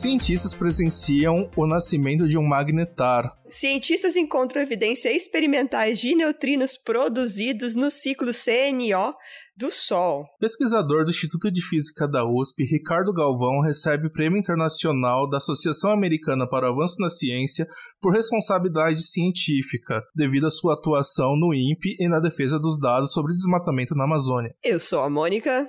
Cientistas presenciam o nascimento de um magnetar. Cientistas encontram evidências experimentais de neutrinos produzidos no ciclo CNO do Sol. Pesquisador do Instituto de Física da USP, Ricardo Galvão, recebe o Prêmio Internacional da Associação Americana para o Avanço na Ciência por responsabilidade científica, devido à sua atuação no INPE e na defesa dos dados sobre desmatamento na Amazônia. Eu sou a Mônica.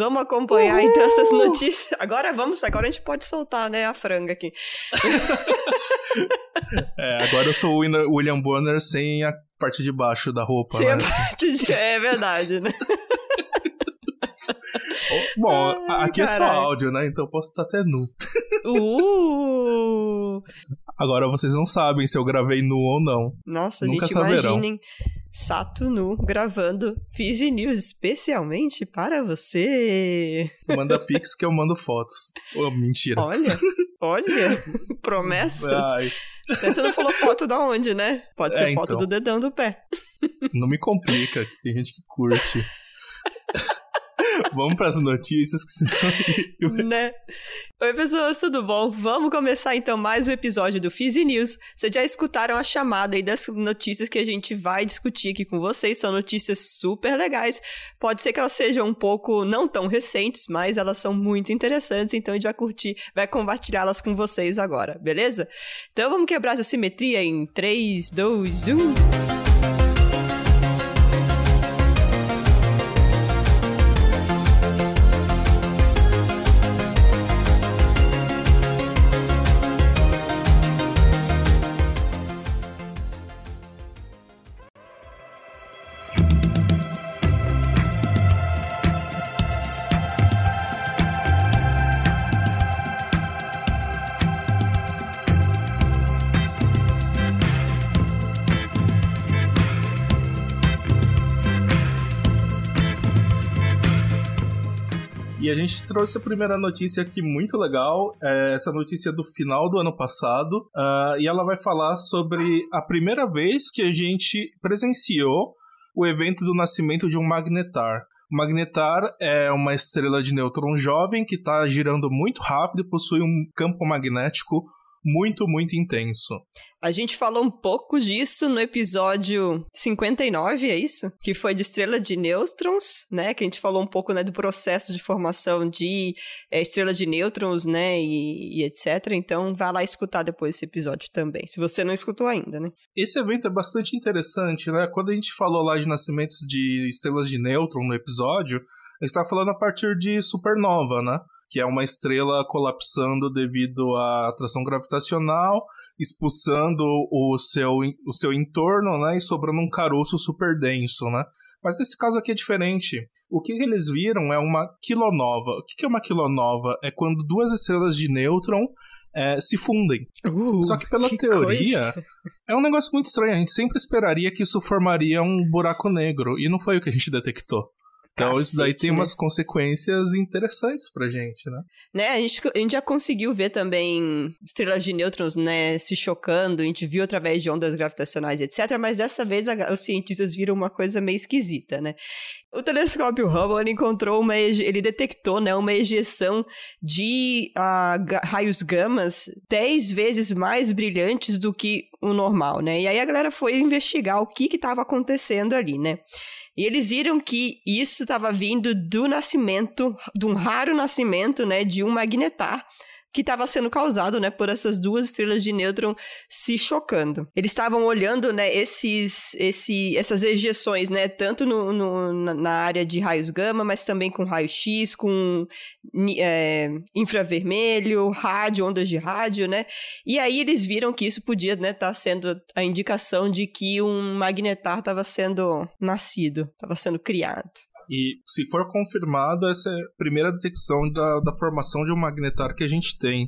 Vamos acompanhar Uhul! então essas notícias. Agora vamos, agora a gente pode soltar, né, a franga aqui. é, agora eu sou o William Bonner sem a parte de baixo da roupa. Sem né? a parte de... É verdade, né? Bom, Ai, aqui carai. é só áudio, né? Então eu posso estar até nu. Uh! Agora vocês não sabem se eu gravei nu ou não. Nossa, Nunca gente, saberão. imaginem Sato Nu gravando Fizzy News especialmente para você. Manda pix que eu mando fotos. Oh, mentira. Olha, olha, promessas. Ai. Você não falou foto da onde, né? Pode ser é, foto então. do dedão do pé. Não me complica, que tem gente que curte. Vamos para as notícias, que senão. né? Oi, pessoas, tudo bom? Vamos começar então mais um episódio do Fizzy News. Vocês já escutaram a chamada aí das notícias que a gente vai discutir aqui com vocês. São notícias super legais. Pode ser que elas sejam um pouco não tão recentes, mas elas são muito interessantes. Então a gente vai curtir, vai compartilhá-las com vocês agora, beleza? Então vamos quebrar essa simetria em 3, 2, 1. E a gente trouxe a primeira notícia aqui muito legal, é essa notícia do final do ano passado, uh, e ela vai falar sobre a primeira vez que a gente presenciou o evento do nascimento de um magnetar. O magnetar é uma estrela de nêutron jovem que está girando muito rápido e possui um campo magnético muito, muito intenso. A gente falou um pouco disso no episódio 59, é isso? Que foi de estrela de nêutrons, né? Que a gente falou um pouco né, do processo de formação de é, estrela de nêutrons, né? E, e, etc. Então, vá lá escutar depois esse episódio também, se você não escutou ainda, né? Esse evento é bastante interessante, né? Quando a gente falou lá de nascimentos de estrelas de nêutron no episódio, a gente estava falando a partir de supernova, né? Que é uma estrela colapsando devido à atração gravitacional, expulsando o seu, o seu entorno, né, e sobrando um caroço super denso, né? Mas nesse caso aqui é diferente. O que eles viram é uma quilonova. O que é uma quilonova? É quando duas estrelas de nêutron é, se fundem. Uh, Só que pela que teoria, coisa. é um negócio muito estranho. A gente sempre esperaria que isso formaria um buraco negro, e não foi o que a gente detectou. Então Cacete, isso daí tem né? umas consequências interessantes pra gente, né? Né, a gente, a gente já conseguiu ver também estrelas de nêutrons, né, se chocando, a gente viu através de ondas gravitacionais, etc, mas dessa vez a, os cientistas viram uma coisa meio esquisita, né? O telescópio Hubble encontrou uma, ele detectou, né, uma ejeção de uh, raios gamas 10 vezes mais brilhantes do que o normal, né? E aí a galera foi investigar o que estava acontecendo ali, né? E eles viram que isso estava vindo do nascimento, de um raro nascimento, né, de um magnetar que estava sendo causado, né, por essas duas estrelas de nêutron se chocando. Eles estavam olhando, né, esses, esse, essas ejeções, né, tanto no, no na área de raios gama, mas também com raio-x, com é, infravermelho, rádio, ondas de rádio, né, e aí eles viram que isso podia, né, estar tá sendo a indicação de que um magnetar estava sendo nascido, estava sendo criado. E se for confirmado, essa é a primeira detecção da, da formação de um magnetar que a gente tem.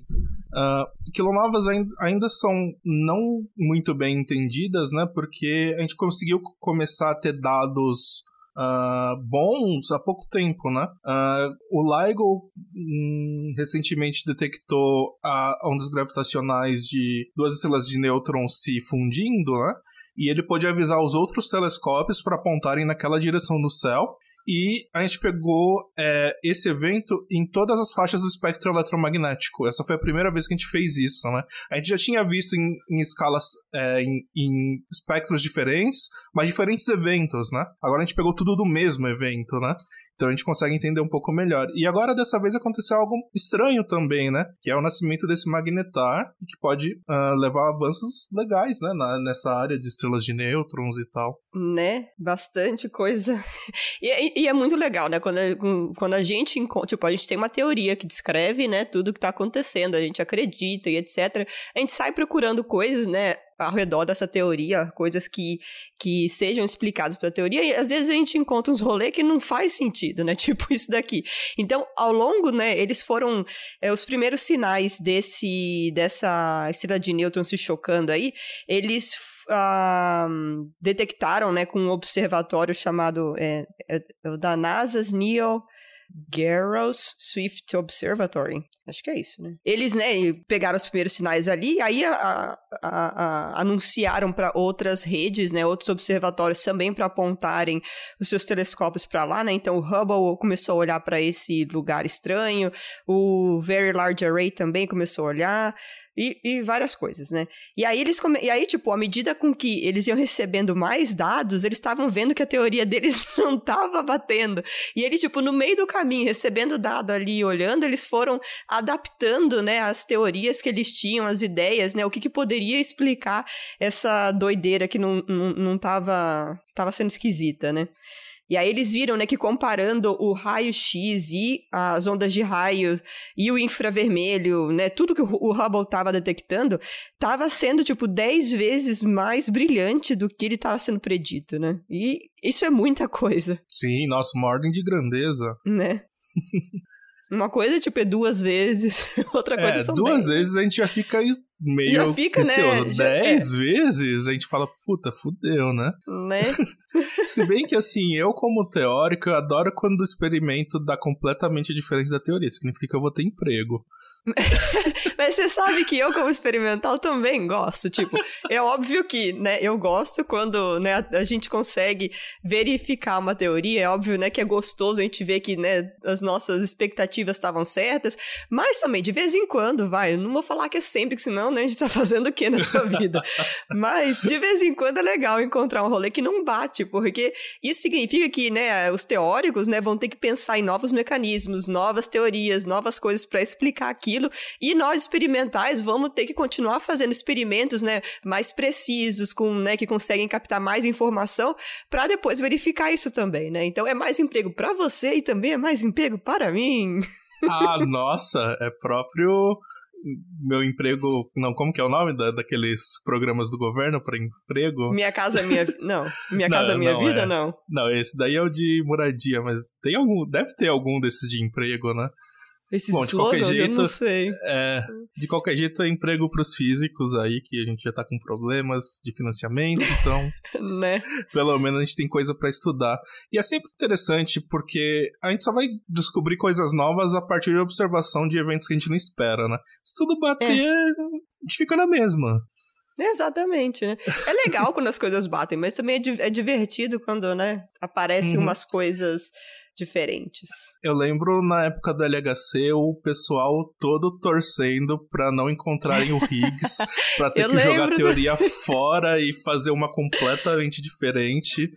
Uh, quilonovas ainda, são não muito bem entendidas, né? Porque a gente conseguiu começar a ter dados Uh, bons há pouco tempo, né? Uh, o LIGO hum, recentemente detectou a ondas gravitacionais de duas estrelas de nêutrons se fundindo, né? E ele pôde avisar os outros telescópios para apontarem naquela direção no céu. E a gente pegou é, esse evento em todas as faixas do espectro eletromagnético. Essa foi a primeira vez que a gente fez isso, né? A gente já tinha visto em, em escalas, é, em, em, espectros diferentes, mas diferentes eventos, né? Agora a gente pegou tudo do mesmo evento, né? Então a gente consegue entender um pouco melhor. E agora, dessa vez, aconteceu algo estranho também, né? Que é o nascimento desse magnetar, que pode uh, levar a avanços legais, né? Na, nessa área de estrelas de nêutrons e tal. Né? Bastante coisa. e, e, é muito legal, né? Quando, quando a gente encontra. Tipo, a gente tem uma teoria que descreve, né? Tudo que tá acontecendo, a gente acredita e etc. A gente sai procurando coisas, né? Ao redor dessa teoria, coisas que, que sejam explicadas pela teoria, e às vezes a gente encontra uns rolês que não faz sentido, né? Tipo isso daqui. Então, ao longo, né, eles foram é, os primeiros sinais desse dessa estrela de nêutrons se chocando aí, eles uh, detectaram, né, com um observatório chamado é, é, é da NASA's NEO Garros Swift Observatory. Acho que é isso, né? Eles, né, pegaram os primeiros sinais ali, aí a, a, a, anunciaram para outras redes, né, outros observatórios também para apontarem os seus telescópios para lá, né? Então o Hubble começou a olhar para esse lugar estranho, o Very Large Array também começou a olhar. E, e, várias coisas, né? E aí eles come... e aí tipo, à medida com que eles iam recebendo mais dados, eles estavam vendo que a teoria deles não estava batendo. E eles tipo no meio do caminho, recebendo dado ali, olhando, eles foram adaptando, né, as teorias que eles tinham, as ideias, né, o que, que poderia explicar essa doideira que não não, não tava, tava sendo esquisita, né? E aí eles viram, né, que comparando o raio-x e as ondas de raio e o infravermelho, né, tudo que o Hubble estava detectando, estava sendo, tipo, 10 vezes mais brilhante do que ele estava sendo predito, né? E isso é muita coisa. Sim, nossa, uma ordem de grandeza. Né? Uma coisa, tipo, é duas vezes, outra coisa é, são duas dez. vezes a gente já fica meio já fica. Né? Dez é. vezes a gente fala, puta, fudeu, né? Né? Se bem que, assim, eu como teórico, eu adoro quando o experimento dá completamente diferente da teoria. Significa que eu vou ter emprego. Mas você sabe que eu, como experimental, também gosto. Tipo, é óbvio que, né, eu gosto quando, né, a gente consegue verificar uma teoria. É óbvio, né, que é gostoso a gente ver que, né, as nossas expectativas estavam certas. Mas também, de vez em quando, vai, eu não vou falar que é sempre, que senão, né, a gente tá fazendo o que na sua vida? Mas, de vez em quando, é legal encontrar um rolê que não bate, porque isso significa que, né, os teóricos, né, vão ter que pensar em novos mecanismos, novas teorias, novas coisas para explicar aqui aquilo. E nós experimentais vamos ter que continuar fazendo experimentos, né, mais precisos, com, né, que conseguem captar mais informação para depois verificar isso também, né? Então é mais emprego para você e também é mais emprego para mim. Ah, nossa, é próprio meu emprego. Não, como que é o nome da, daqueles programas do governo para emprego? Minha casa, minha. Não. Minha não, casa, minha não vida, é. não. Não, esse daí é o de moradia, mas tem algum. Deve ter algum desses de emprego, né? Esses Bom, de qualquer jeito, eu não sei. É, de qualquer jeito é emprego para os físicos aí, que a gente já tá com problemas de financiamento, então. né? Pelo menos a gente tem coisa para estudar. E é sempre interessante porque a gente só vai descobrir coisas novas a partir da observação de eventos que a gente não espera, né? Se tudo bater, é. a gente fica na mesma. Exatamente, né? É legal quando as coisas batem, mas também é, é divertido quando, né, aparecem uhum. umas coisas diferentes. Eu lembro na época do LHC o pessoal todo torcendo para não encontrarem o Higgs, para ter Eu que jogar a teoria fora e fazer uma completamente diferente.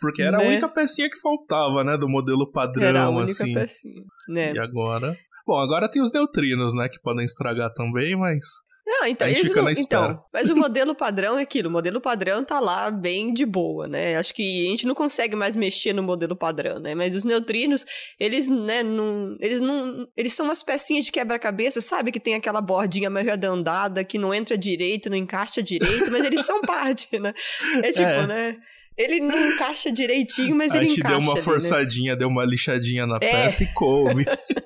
Porque era né? a única pecinha que faltava, né, do modelo padrão, era a única assim. Pecinha, né? E agora Bom, agora tem os neutrinos, né, que podem estragar também, mas não, então, eles não, então, mas o modelo padrão é aquilo, o modelo padrão tá lá bem de boa, né? Acho que a gente não consegue mais mexer no modelo padrão, né? Mas os neutrinos, eles, né, não, eles não, eles são umas pecinhas de quebra-cabeça, sabe que tem aquela bordinha meio arredondada que não entra direito, não encaixa direito, mas eles são parte, né? É tipo, é. né? Ele não encaixa direitinho, mas ele encaixa. A gente deu uma ali, forçadinha, né? deu uma lixadinha na é. peça e coube.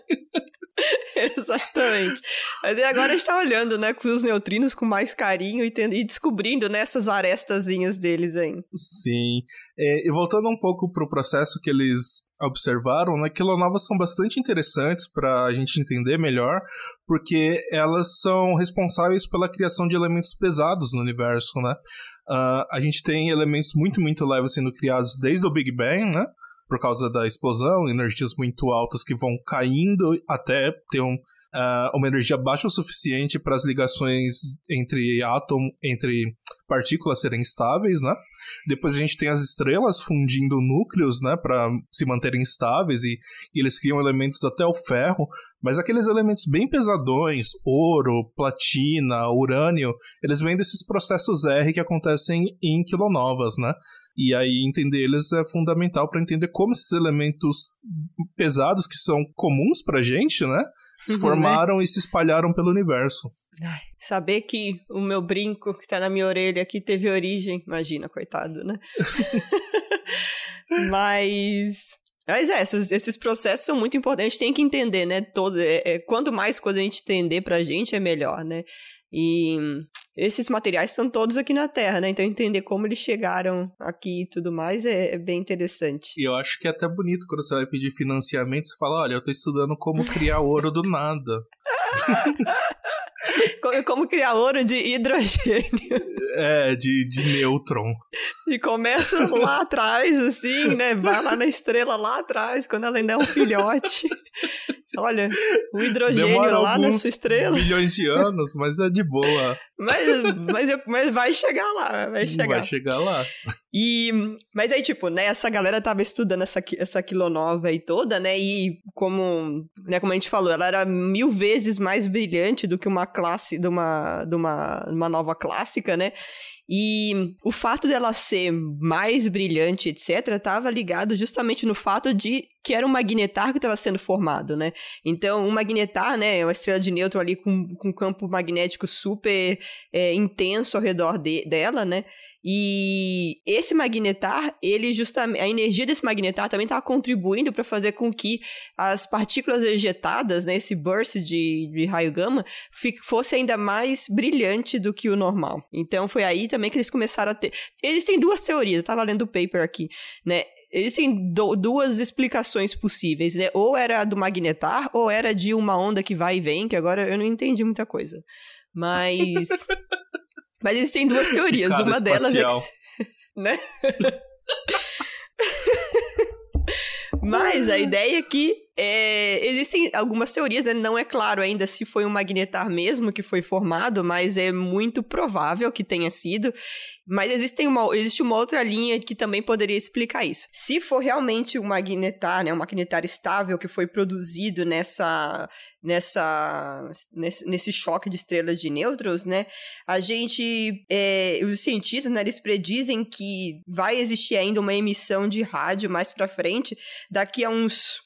Exatamente. Mas agora a gente tá olhando, né, com os neutrinos com mais carinho e, tendo, e descobrindo nessas né, arestazinhas deles aí. Sim. É, e voltando um pouco pro processo que eles observaram, né, quilonovas são bastante interessantes para a gente entender melhor, porque elas são responsáveis pela criação de elementos pesados no universo, né? Uh, a gente tem elementos muito, muito leves sendo criados desde o Big Bang, né? Por causa da explosão, energias muito altas que vão caindo até ter um, uh, uma energia baixa o suficiente para as ligações entre átomo, entre partículas serem estáveis, né? Depois a gente tem as estrelas fundindo núcleos, né, para se manterem estáveis e, e, eles criam elementos até o ferro, mas aqueles elementos bem pesadões, ouro, platina, urânio, eles vêm desses processos R que acontecem em quilonovas, né? E aí entender eles é fundamental para entender como esses elementos pesados que são comuns pra gente, né? se uhum, formaram né? e se espalharam pelo universo. Ai, saber que o meu brinco que tá na minha orelha aqui teve origem, imagina, coitado, né? Mas mas é, esses, esses, processos são muito importantes, a gente tem que entender, né? Todo, é, é, quanto mais coisa a gente entender pra gente, é melhor, né? E esses materiais estão todos aqui na Terra, né? Então entender como eles chegaram aqui e tudo mais é, é, bem interessante. E eu acho que é até bonito quando você vai pedir financiamento, você fala, olha, eu tô estudando como criar ouro do nada. como, como criar ouro de hidrogênio. É, de, de nêutron. E começa lá atrás, assim, né? Vai lá na estrela lá atrás, quando ela ainda é um filhote. Olha, o hidrogênio Demora lá nessa estrela. milhões de anos, mas é de boa. Mas, mas, eu, mas vai chegar lá, vai chegar. Vai chegar lá. E, mas aí, tipo, né, essa galera tava estudando essa, essa quilonova aí toda, né, e como, né, como a gente falou, ela era mil vezes mais brilhante do que uma classe, de uma, de uma, uma nova clássica, né, e o fato dela ser mais brilhante, etc., estava ligado justamente no fato de que era um magnetar que estava sendo formado, né? Então, um magnetar, né, uma estrela de nêutron ali com, com um campo magnético super é, intenso ao redor de, dela, né? E esse magnetar, ele justamente a energia desse magnetar também estava contribuindo para fazer com que as partículas ejetadas, né, esse burst de, de raio gama, fosse ainda mais brilhante do que o normal. Então foi aí também que eles começaram a ter. Existem duas teorias, eu estava lendo o paper aqui, né? Existem duas explicações possíveis, né? Ou era do magnetar, ou era de uma onda que vai e vem, que agora eu não entendi muita coisa. Mas. Mas existem duas teorias. Uma espacial. delas é que. Né? Mas a ideia é que é, existem algumas teorias, né? não é claro ainda se foi um magnetar mesmo que foi formado, mas é muito provável que tenha sido. Mas existe uma, existe uma outra linha que também poderia explicar isso. Se for realmente um magnetar, né, um magnetar estável que foi produzido nessa, nessa, nesse, nesse choque de estrelas de nêutrons, né, a gente, é, os cientistas, né, eles predizem que vai existir ainda uma emissão de rádio mais para frente, daqui a uns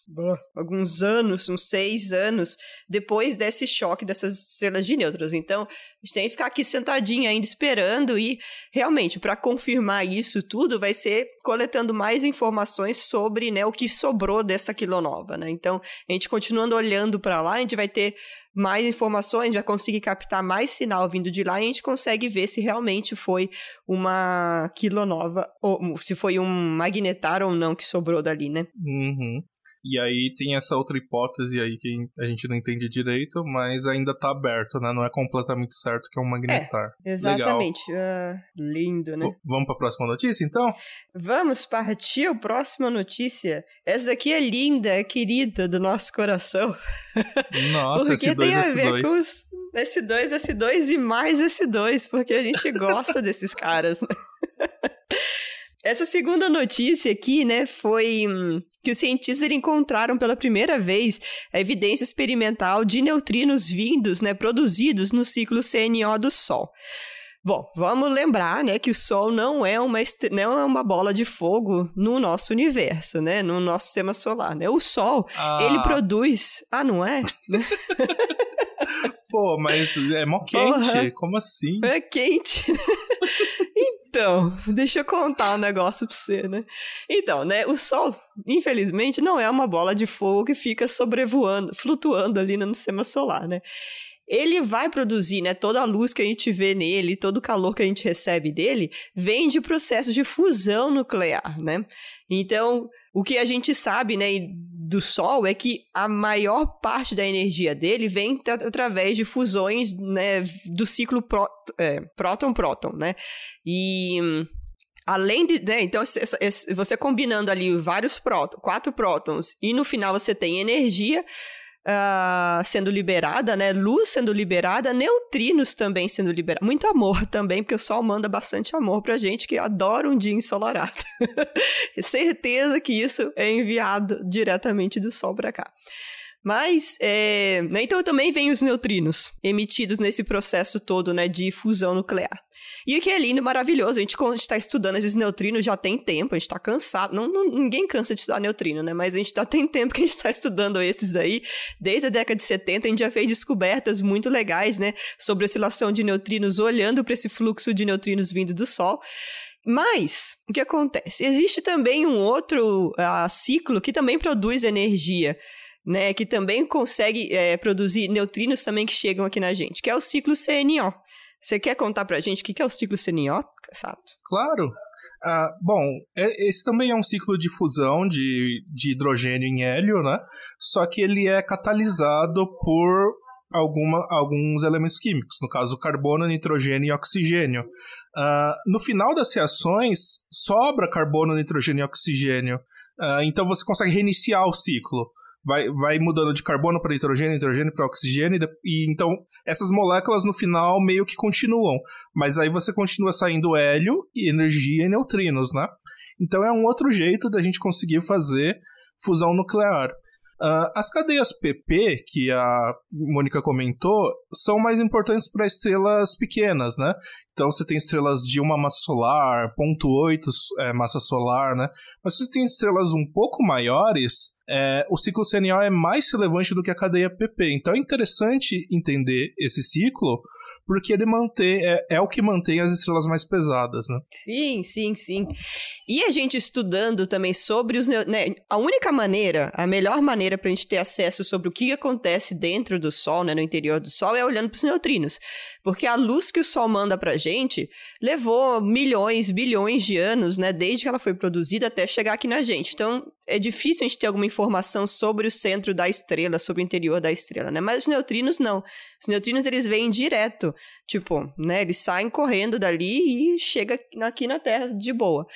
alguns anos, uns seis anos, depois desse choque dessas estrelas de nêutrons. Então, a gente tem que ficar aqui sentadinho ainda esperando e realmente para confirmar isso tudo, vai ser coletando mais informações sobre né, o que sobrou dessa quilonova. Né? Então, a gente continuando olhando para lá, a gente vai ter mais informações, vai conseguir captar mais sinal vindo de lá e a gente consegue ver se realmente foi uma quilonova, ou se foi um magnetar ou não que sobrou dali, né? Uhum. E aí tem essa outra hipótese aí que a gente não entende direito, mas ainda tá aberto, né? Não é completamente certo que é um magnetar. É, exatamente. Uh, lindo, né? vamos para a próxima notícia, então? Vamos partir a próxima notícia. Essa daqui é linda, é querida do nosso coração. Nossa, porque S2, tem a S2. ver com os S2, S2 e mais S2, porque a gente gosta desses caras, né? Essa segunda notícia aqui, né, foi hum, que os cientistas encontraram pela primeira vez a evidência experimental de neutrinos vindos, né, produzidos no ciclo CNO do Sol. Bom, vamos lembrar, né, que o Sol não é uma não é uma bola de fogo no nosso universo, né, no nosso sistema solar, né? O Sol, ah. ele produz, ah, não é? Pô, mas é mó quente, Porra. como assim? É quente. Então, deixa eu contar um negócio pra você, né? Então, né, o Sol, infelizmente, não é uma bola de fogo que fica sobrevoando, flutuando ali no sistema solar, né? ele vai produzir, né, toda a luz que a gente vê nele, todo o calor que a gente recebe dele, vem de processos de fusão nuclear, né? Então, o que a gente sabe, né, do Sol é que a maior parte da energia dele vem através de fusões, né, do ciclo é, próton-próton, né? E além de, né, então você combinando ali vários prótons, quatro prótons, e no final você tem energia, uh, sendo liberada, né? Luz sendo liberada, neutrinos também sendo liberados. Muito amor também, porque o Sol manda bastante amor pra gente que adora um dia ensolarado. Certeza que isso é enviado diretamente do Sol para cá. Mas, é, né, então também vem os neutrinos emitidos nesse processo todo, né, de fusão nuclear. E o que é lindo, maravilhoso, a gente está estudando esses neutrinos já tem tempo, a gente está cansado, não, não, ninguém cansa de estudar neutrino, né, mas a gente já tem tempo que a gente está estudando esses aí, desde a década de 70 a gente já fez descobertas muito legais, né, sobre oscilação de neutrinos, olhando para esse fluxo de neutrinos vindo do Sol, mas, o que acontece? Existe também um outro uh, ciclo que também produz energia, né, que também consegue é, produzir neutrinos também que chegam aqui na gente, que é o ciclo CNO. Você quer contar pra gente o que é o ciclo CNO, Sato? Claro. Ah, bom, é, esse também é um ciclo de fusão de, de hidrogênio em hélio, né? Só que ele é catalisado por alguma, alguns elementos químicos, no caso carbono, nitrogênio e oxigênio. Uh, no final das reações, sobra carbono, nitrogênio e oxigênio. Uh, então você consegue reiniciar o ciclo vai, vai mudando de carbono para nitrogênio, nitrogênio para oxigênio, e, e, então essas moléculas no final meio que continuam, mas aí você continua saindo hélio, e energia e neutrinos, né? Então é um outro jeito da gente conseguir fazer fusão nuclear. Uh, as cadeias PP, que a Mônica comentou, são mais importantes para estrelas pequenas, né? Então você tem estrelas de uma massa solar, 0.8 é, massa solar, né? Mas se você tem estrelas um pouco maiores, é, o ciclo CNO é mais relevante do que a cadeia PP. Então é interessante entender esse ciclo, porque ele mantém, é, é o que mantém as estrelas mais pesadas, né? Sim, sim, sim. E a gente estudando também sobre os. Né, a única maneira, a melhor maneira para a gente ter acesso sobre o que acontece dentro do Sol, né, no interior do Sol, é olhando para os neutrinos. Porque a luz que o Sol manda para a gente levou milhões, bilhões de anos, né, desde que ela foi produzida até chegar aqui na gente. Então, é difícil a gente ter alguma informação sobre o centro da estrela, sobre o interior da estrela, né? Mas os neutrinos não. Os neutrinos eles vêm direto, tipo, né? Eles saem correndo dali e chega aqui na Terra de boa.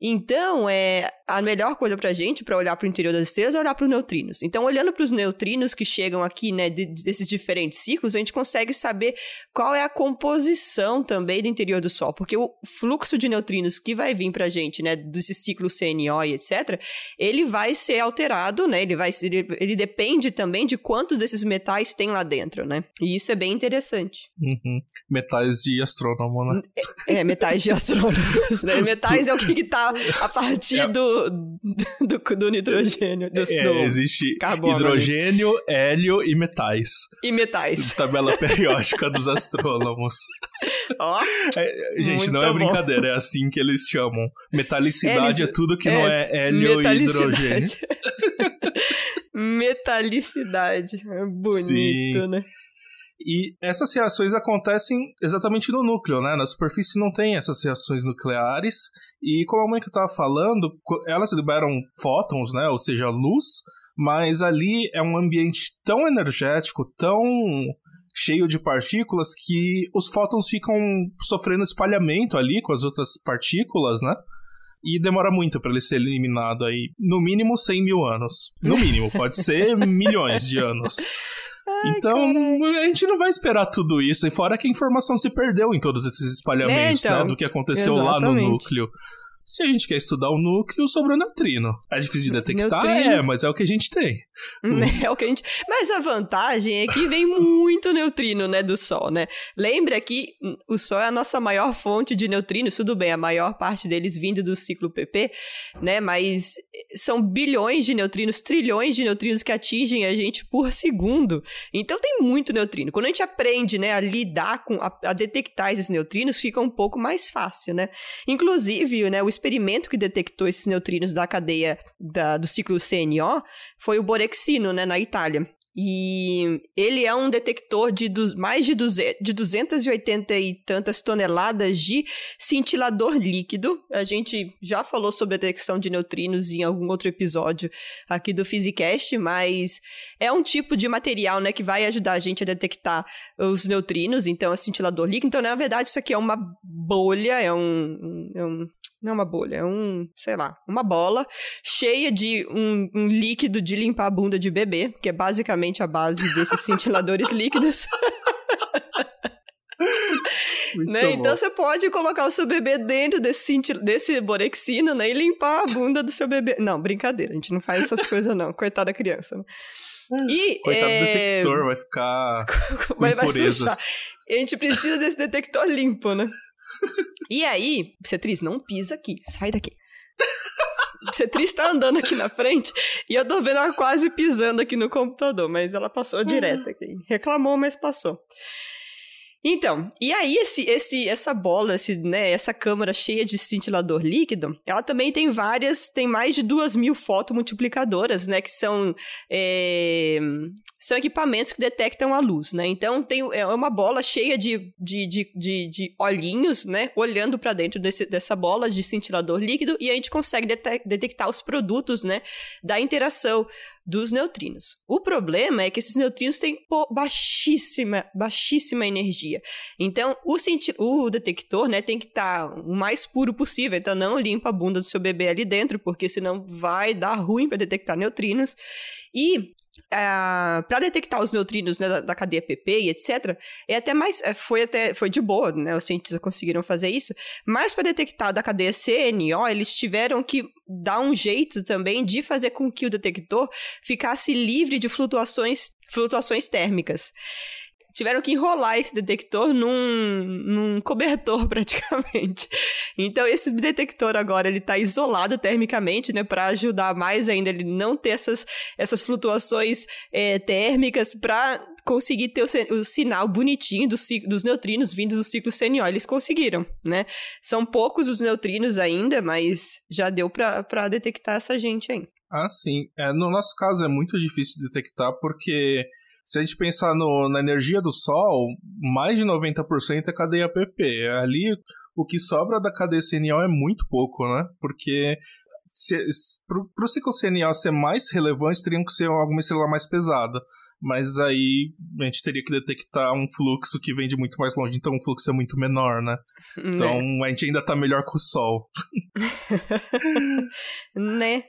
Então, é, a melhor coisa pra gente, para olhar para o interior das estrelas, é olhar para os neutrinos. Então, olhando para os neutrinos que chegam aqui, né, de, desses diferentes ciclos, a gente consegue saber qual é a composição também do interior do Sol, porque o fluxo de neutrinos que vai vir para a gente, né, desse ciclo CNO e etc., ele vai ser alterado, né, ele vai ele, ele depende também de quantos desses metais tem lá dentro, né, e isso é bem interessante. Uhum. Metais de astrônomo, né? É, é metais de astrônomos, né? Metais é o que, que tá a partir é. do do, do, nitrogênio. Do, é, do existe carbono hidrogênio, hélio e metais. E metais. Tabela periódica dos astrônomos. Ó, é, gente, não é brincadeira, é assim que eles chamam. Metalicidade é tudo que é, não é hélio e hidrogênio. Metalicidade. É bonito, Sim. né? E essas reações acontecem exatamente no núcleo, né? Na superfície não tem essas reações nucleares. E como a mãe que estava falando, elas liberam fótons, né? Ou seja, luz. Mas ali é um ambiente tão energético, tão cheio de partículas que os fótons ficam sofrendo espalhamento ali com as outras partículas, né? E demora muito para ele ser eliminado aí. No mínimo 100 mil anos. No mínimo, pode ser milhões de anos. Ai, então, a gente não vai esperar tudo isso. E fora que a informação se perdeu em todos esses espalhamentos, é, então, né? Do que aconteu exatamente. lá no núcleo. Se a gente quer estudar o núcleo, sobrou neutrino. É difícil de detectar? Neutrino. É, mas é o que a gente tem. É o que a gente... Mas a vantagem é que vem muito neutrino, né, do Sol, né? Lembra que o Sol é a nossa maior fonte de neutrinos, tudo bem, a maior parte deles vindo do ciclo PP, né? Mas são bilhões de neutrinos, trilhões de neutrinos que atingem a gente por segundo. Então tem muito neutrino. Quando a gente aprende, né, a lidar com, a, a detectar esses neutrinos, fica um pouco mais fácil, né? Inclusive, né, o experimento que detectou esses neutrinos da cadeia da, do ciclo CNO foi o Borexino, né, na Itália. E ele é um detector de dos, mais de, duze, de 280 e tantas toneladas de cintilador líquido. A gente já falou sobre a detecção de neutrinos em algum outro episódio aqui do Physicast, mas é um tipo de material né, que vai ajudar a gente a detectar os neutrinos, então é cintilador líquido. Então, na verdade, isso aqui é uma bolha, é um, é um não é uma bolha, é um, sei lá, uma bola cheia de um, um, líquido de limpar a bunda de bebê, que é basicamente a base desses cintiladores líquidos. né? Então você pode colocar o seu bebê dentro desse, desse borexino né? e limpar a bunda do seu bebê. Não, brincadeira, a gente não faz essas coisas, não. Coitada da criança. Né? E, Coitado é... do detector, vai ficar. vai, vai sujar. A gente precisa desse detector limpo, né? E aí, Cetriz, não pisa aqui, sai daqui. Cetriz tá andando aqui na frente e eu tô vendo ela quase pisando aqui no computador, mas ela passou direto aqui. Reclamou, mas passou. Então, e aí esse, esse, essa bola, esse, né, essa câmara cheia de cintilador líquido, ela também tem várias, tem mais de duas mil fotomultiplicadoras, né, que são, é, são equipamentos que detectam a luz, né, então tem, é uma bola cheia de, de, de, de, de olhinhos, né, olhando para dentro desse, dessa bola de cintilador líquido e a gente consegue detectar os produtos, né, da interação dos neutrinos. O problema é que esses neutrinos têm baixíssima, baixíssima energia. Então, o, o detector né, tem que estar tá o mais puro possível. Então, não limpa a bunda do seu bebê ali dentro, porque senão vai dar ruim para detectar neutrinos. E Uh, ah, para detectar os neutrinos né, da, da, cadeia PP e etc, é até mais é, foi até foi de boa, né? Os cientistas conseguiram fazer isso, mas para detectar da cadeia CNO, eles tiveram que dar um jeito também de fazer com que o detector ficasse livre de flutuações flutuações térmicas tiveram que enrolar esse detector num, num cobertor praticamente. Então esse detector agora ele está isolado termicamente, né, para ajudar mais ainda ele não ter essas, essas flutuações é, térmicas para conseguir ter o, o sinal bonitinho do, dos neutrinos vindos do ciclo CNO. Eles conseguiram, né? São poucos os neutrinos ainda, mas já deu para detectar essa gente aí. Ah, sim. É, no nosso caso é muito difícil de detectar porque se a gente pensar no, na energia do Sol, mais de 90% é cadeia PP. Ali, o que sobra da cadeia CNO é muito pouco, né? Porque para o ciclo CNO ser mais relevante, teriam que ser alguma estrela mais pesada. Mas aí a gente teria que detectar um fluxo que vem de muito mais longe, então o fluxo é muito menor, né? Então né? a gente ainda tá melhor que o Sol. né?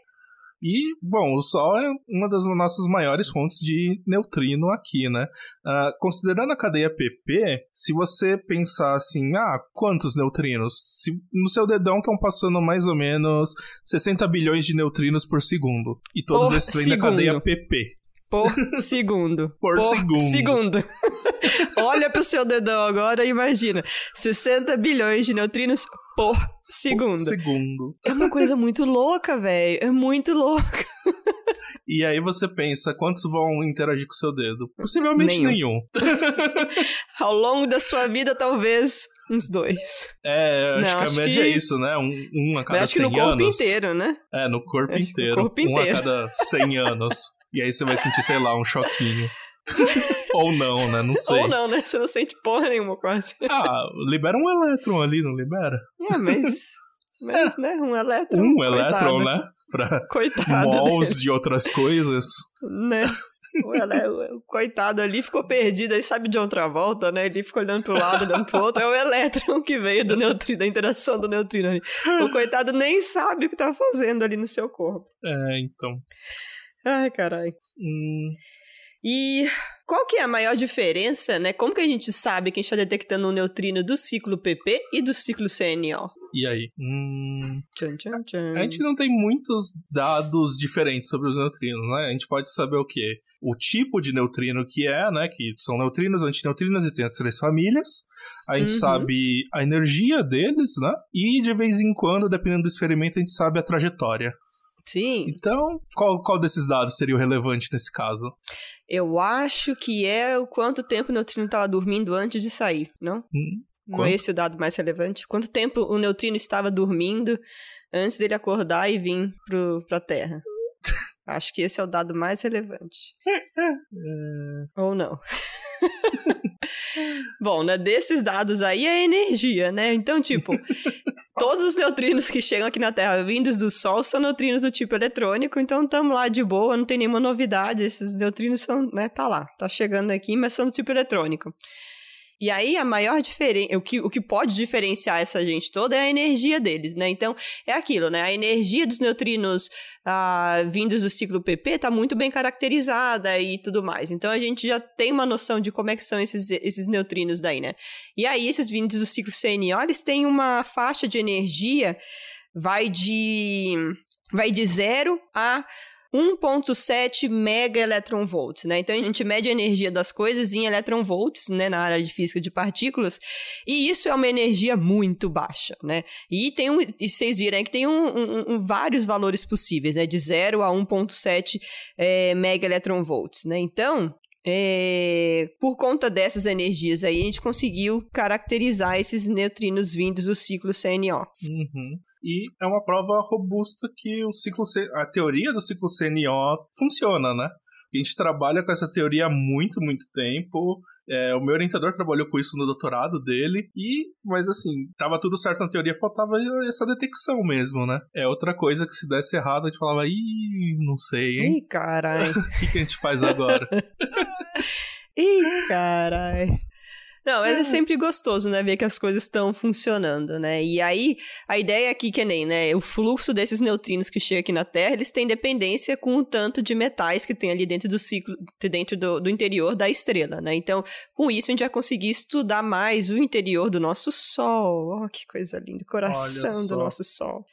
E, bom, o Sol é uma das nossas maiores fontes de neutrino aqui, né? Uh, considerando a cadeia PP, se você pensar assim, ah, quantos neutrinos? Se no seu dedão estão passando mais ou menos 60 bilhões de neutrinos por segundo. E todos por esses vêm da cadeia PP. Por segundo. por, por segundo. segundo. Olha pro seu dedão agora e imagina. 60 bilhões de neutrinos por segundo. Por segundo. É uma coisa muito louca, velho. É muito louca. E aí você pensa, quantos vão interagir com o seu dedo? Possivelmente nenhum. nenhum. Ao longo da sua vida, talvez uns dois. É, acho Não, que acho a média que... é isso, né? Um, um a cada 100 anos. Acho que no corpo inteiro, né? É, no corpo acho inteiro. Corpo inteiro. Um a cada 100 anos. E aí você vai sentir, sei lá, um choquinho. Ou não, né? Não sei. Ou não, né? Você não sente porra nenhuma quase. Ah, libera um elétron ali, não libera? É, mas. Mas, é. né? Um elétron. Um elétron, né? Pra coitado mols de outras coisas. Né? O, o coitado ali ficou perdido, aí sabe de outra volta, né? Ele ficou olhando pro lado, olhando pro outro. É o elétron que veio do neutrino, da interação do neutrino ali. O coitado nem sabe o que tá fazendo ali no seu corpo. É, então. Ai, caralho. Hum. E qual que é a maior diferença, né? Como que a gente sabe que a gente está detectando um neutrino do ciclo PP e do ciclo CNO? E aí? Hum... Tchan, tchan, tchan. A gente não tem muitos dados diferentes sobre os neutrinos, né? A gente pode saber o quê? O tipo de neutrino que é, né? Que são neutrinos, antineutrinos e tem as três famílias. A gente Uhum. sabe a energia deles, né? E de vez em quando, dependendo do experimento, a gente sabe a trajetória. Sim, Então, qual, qual desses dados seria o relevante nesse caso? eu acho que é o quanto tempo o neutrino estava dormindo antes de sair, não? Hum, Não Quanto? é esse o dado mais relevante? Quanto tempo o neutrino estava dormindo antes dele acordar e vir pro, pra Terra? Acho que esse é o dado mais relevante. Ou não? Bom, né, desses dados aí é energia, né? Então, tipo, todos os neutrinos que chegam aqui na Terra vindos do Sol são neutrinos do tipo eletrônico, então estamos lá de boa, não tem nenhuma novidade. Esses neutrinos são, né, tá lá, tá chegando aqui, mas são do tipo eletrônico. E aí, a maior diferença, o que, o que pode diferenciar essa gente toda é a energia deles, né? Então, é aquilo, né? A energia dos neutrinos ah, vindos do ciclo PP está muito bem caracterizada e tudo mais. Então, a gente já tem uma noção de como é que são esses, esses neutrinos daí, né? E aí, esses vindos do ciclo CNO, eles têm uma faixa de energia, vai de, vai de 0 a 1.7 mega electron volts, né? Então a gente mede a energia das coisas em electron volts, né, na área de física de partículas, e isso é uma energia muito baixa, né? E tem um, e vocês viram aí que tem um, um- um- vários valores possíveis, né, de 0 a 1.7 é, mega electron volts, né? Então, é, por conta dessas energias aí, a gente conseguiu caracterizar esses neutrinos vindos do ciclo CNO. Uhum. E é uma prova robusta que o ciclo C... a teoria do ciclo CNO funciona, né? A gente trabalha com essa teoria há muito, muito tempo. É, o meu orientador trabalhou com isso no doutorado dele, e mas assim, tava tudo certo na teoria, faltava essa detecção mesmo, né? É outra coisa que se desse errado, a gente falava, ih, não sei, hein? Ih, caralho. O que, que a gente faz agora? Ih, carai. Não, mas é sempre gostoso, né, ver que as coisas estão funcionando, né? E aí, a ideia aqui que nem, né, o fluxo desses neutrinos que chegam aqui na Terra, eles têm dependência com o tanto de metais que tem ali dentro do ciclo, dentro do, do interior da estrela, né? Então, com isso, a gente vai conseguir estudar mais o interior do nosso Sol. Oh, que coisa linda, coração do nosso Sol.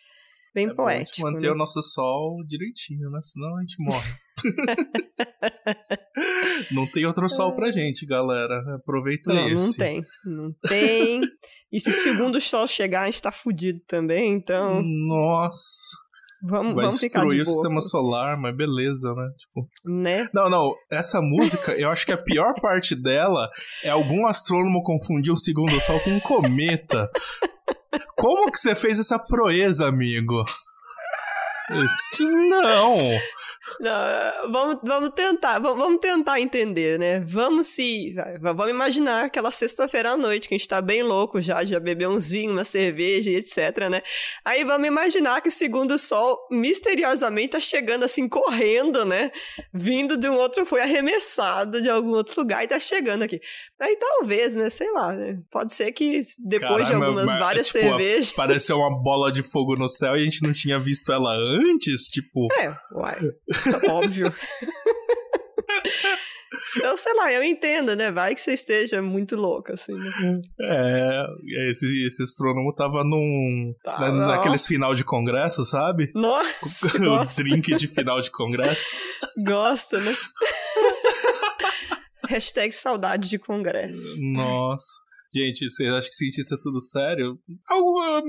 Bem É bom a gente poético. manter né? o nosso sol direitinho, né? Senão a gente morre. não tem outro sol pra gente, galera. Aproveita Não, esse. não tem. Não tem. E se o segundo sol chegar, a gente tá fudido também, então Nossa. vamos, Vai vamos destruir o sistema solar, mas beleza, né? Tipo. Né? Não, não. Essa música, eu acho que a pior parte dela é algum astrônomo confundir o segundo sol com um cometa. Como que você fez essa proeza, amigo? Não. Não, vamos, vamos tentar, vamos, tentar entender, né? Vamos se. Vamos imaginar aquela sexta-feira à noite, que a gente tá bem louco já, já bebeu uns vinhos, uma cerveja e etc, né? Aí vamos imaginar que o segundo sol misteriosamente tá chegando assim, correndo, né? Vindo de um outro, foi arremessado de algum outro lugar e tá chegando aqui. Aí talvez, né? Sei lá, né? Pode ser que depois de Caralho, algumas mas- várias tipo, cervejas. Pareceu uma bola de fogo no céu e a gente não tinha visto ela antes, tipo. É, uai. Óbvio. Então, sei lá, eu entendo, né? Vai que você esteja muito louco, assim, né? É, esse, esse astrônomo tava num. Tá, na- não. naqueles final de congresso, sabe? Nossa, o gosta, drink de final de congresso. gosta, né? Hashtag saudade de congresso. Nossa. Gente, vocês acham que cientista é tudo sério? A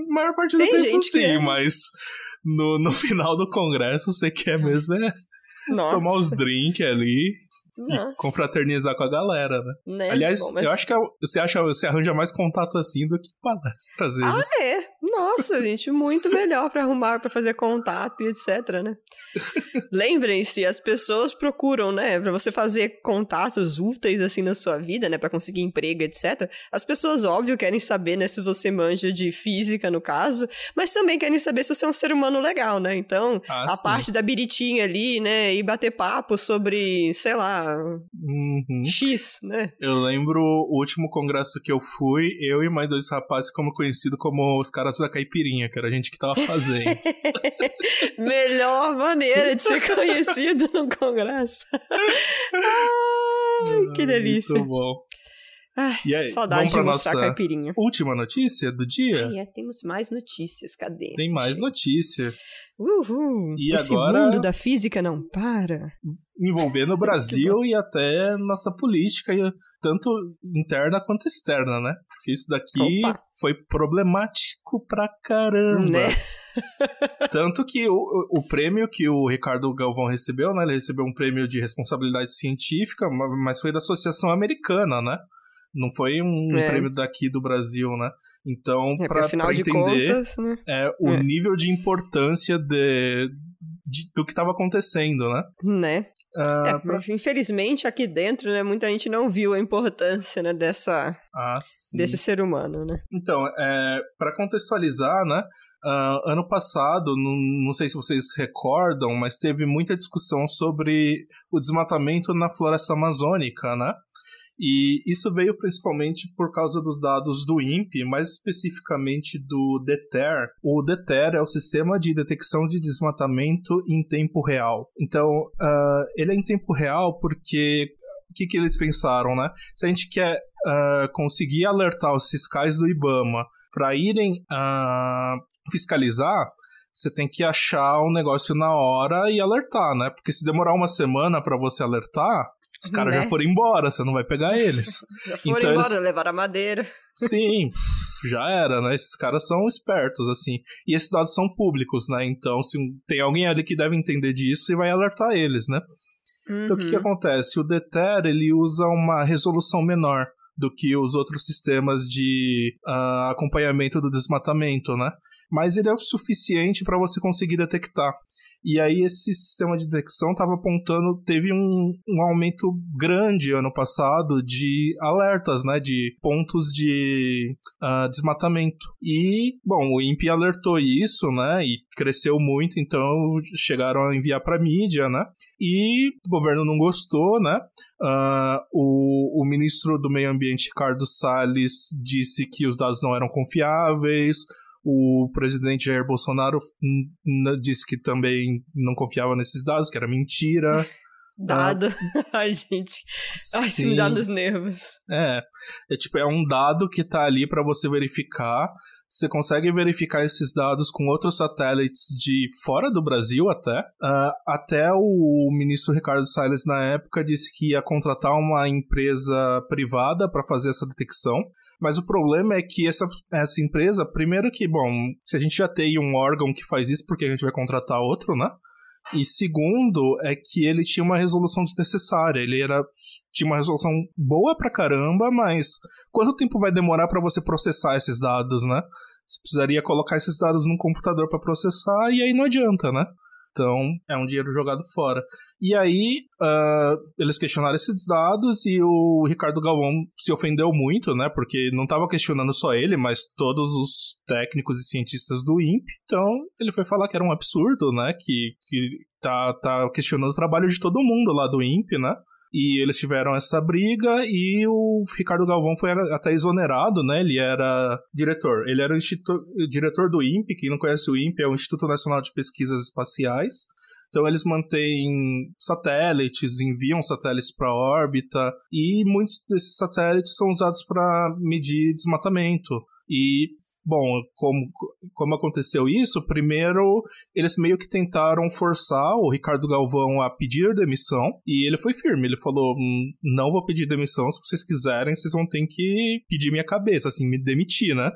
maior parte do Tem tempo sim, é. mas no, no final do congresso você quer mesmo é Nossa. tomar os drinks ali e Nossa. confraternizar com a galera, né? Né? Aliás, Bom, mas- eu acho que é você acha você arranja mais contato assim do que palestra às vezes. Ah, é? Nossa, gente, muito melhor pra arrumar, pra fazer contato e etc, né? Lembrem-se, as pessoas procuram, né, Pra você fazer contatos úteis assim na sua vida, né, Pra conseguir emprego, etc. As pessoas, óbvio, querem saber, né, se você manja de física, no caso, mas também querem saber se você é um ser humano legal, né? Então, Ah, a sim. parte da biritinha ali, né, e bater papo sobre, sei lá, Uhum. X, né? Eu lembro o último congresso que eu fui, eu e mais dois rapazes como conhecido como os caras da caipirinha, que era a gente que tava fazendo. Melhor maneira de ser conhecido no congresso. Ai, que delícia. Muito bom. Ai, E aí, saudade de mostrar nossa caipirinha. última notícia do dia? Ai, é, temos mais notícias, cadê? Tem mais notícia Uhul. E Esse agora- mundo da física não para. envolvendo o Brasil e até nossa política, tanto interna quanto externa, né? Porque isso daqui Opa. foi problemático pra caramba. Né? Tanto que o, o, prêmio que o Ricardo Galvão recebeu, né? Ele recebeu um prêmio de responsabilidade científica, ma- mas foi da Associação Americana, né? Não foi um É. prêmio daqui do Brasil, né? Então, É, de entender contas, né? é, o É. nível de importância de, de- do que estava acontecendo, né? Né? Ah, É, pra- infelizmente aqui dentro, né, muita gente não viu a importância, né, dessa, ah, desse ser humano, né? Então, é, para contextualizar, né? ah, ano passado, não, não sei se vocês recordam, mas teve muita discussão sobre o desmatamento na floresta amazônica, né? E isso veio principalmente por causa dos dados do INPE, mais especificamente do DETER. O DETER é o Sistema de Detecção de Desmatamento em Tempo Real. Então, ah, ele é em tempo real porque o que, que eles pensaram, né? Se a gente quer ah, conseguir alertar os fiscais do IBAMA para irem ah, fiscalizar, você tem que achar o negócio na hora e alertar, né? Porque se demorar uma semana para você alertar, os caras Né? já foram embora, você não vai pegar eles. Já foram Então embora, eles- levaram a madeira. Sim, já era, né? Esses caras são espertos, assim. E esses dados são públicos, né? Então, se tem alguém ali que deve entender disso e vai alertar eles, né? Então, o que, que Uhum. acontece? O DETER, ele usa uma resolução menor do que os outros sistemas de ah, acompanhamento do desmatamento, né? Mas ele é o suficiente para você conseguir detectar. E aí esse sistema de detecção estava apontando, teve um, um aumento grande ano passado de alertas, né, de pontos de ah, desmatamento. E, bom, o INPE alertou isso, né, e cresceu muito, então chegaram a enviar para mídia, né, e o governo não gostou, né, ah, o, o ministro do Meio Ambiente, Ricardo Salles, disse que os dados não eram confiáveis, o presidente Jair Bolsonaro hum, hum, disse que também não confiava nesses dados, que era mentira. Dado. Ai, gente. Ai, isso me dá nos nervos. É, é tipo, é um dado que tá ali para você verificar. Você consegue verificar esses dados com outros satélites de fora do Brasil até. Ah, até o ministro Ricardo Salles, na época, disse que ia contratar uma empresa privada para fazer essa detecção. Mas o problema é que essa, essa empresa, primeiro que, bom, se a gente já tem um órgão que faz isso, por que a gente vai contratar outro, né? E segundo é que ele tinha uma resolução desnecessária. Ele era tinha uma resolução boa pra caramba, mas quanto tempo vai demorar pra você processar esses dados, né? Você precisaria colocar esses dados num computador pra processar e aí não adianta, né? Então é um dinheiro jogado fora. E aí ah, eles questionaram esses dados e o Ricardo Galvão se ofendeu muito, né? Porque não estava questionando só ele, mas todos os técnicos e cientistas do INPE. Então ele foi falar que era um absurdo, né? Que, que tá, tá questionando o trabalho de todo mundo lá do INPE, né? E eles tiveram essa briga e o Ricardo Galvão foi até exonerado, né? Ele era diretor. Ele era o diretor do INPE. Quem não conhece o INPE é o Instituto Nacional de Pesquisas Espaciais. Então eles mantêm satélites, enviam satélites para órbita e muitos desses satélites são usados para medir desmatamento. E bom, como, como aconteceu isso? Primeiro eles meio que tentaram forçar o Ricardo Galvão a pedir demissão e ele foi firme. Ele falou: "Hum, não vou pedir demissão. Se vocês quiserem, vocês vão ter que pedir minha cabeça, assim, me demitir, né?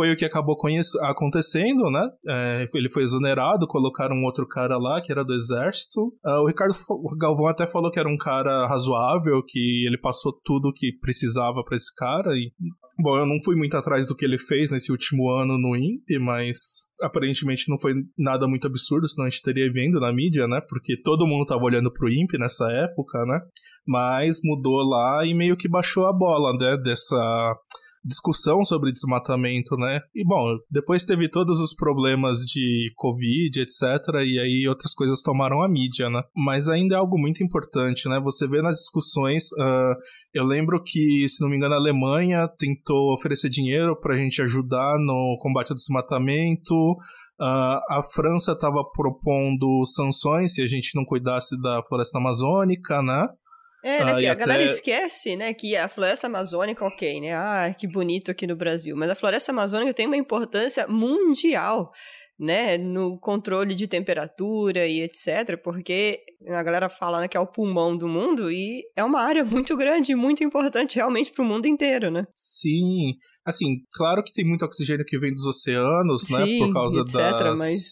Foi o que acabou acontecendo, né? É, ele foi exonerado, colocaram um outro cara lá que era do exército. Ah, o Ricardo o Galvão até falou que era um cara razoável, que ele passou tudo que precisava pra esse cara. E, bom, eu não fui muito atrás do que ele fez nesse último ano no INPE, mas aparentemente não foi nada muito absurdo, senão a gente teria vendo na mídia, né? Porque todo mundo tava olhando pro INPE nessa época, né? Mas mudou lá e meio que baixou a bola, né? Dessa discussão sobre desmatamento, né? E bom, depois teve todos os problemas de Covid, etc. E aí outras coisas tomaram a mídia, né? Mas ainda é algo muito importante, né? Você vê nas discussões. ah, eu lembro que, se não me engano, a Alemanha tentou oferecer dinheiro pra gente ajudar no combate ao desmatamento. Ah, a França estava propondo sanções se a gente não cuidasse da floresta amazônica, né? É, né, a galera esquece, né, que a floresta amazônica, ok, né, ah, que bonito aqui no Brasil, mas a floresta amazônica tem uma importância mundial, né, no controle de temperatura e etc, porque a galera fala né, que é o pulmão do mundo e é uma área muito grande, muito importante realmente para o mundo inteiro, né? Sim, assim, claro que tem muito oxigênio que vem dos oceanos, Sim, né, por causa etc, das, mas...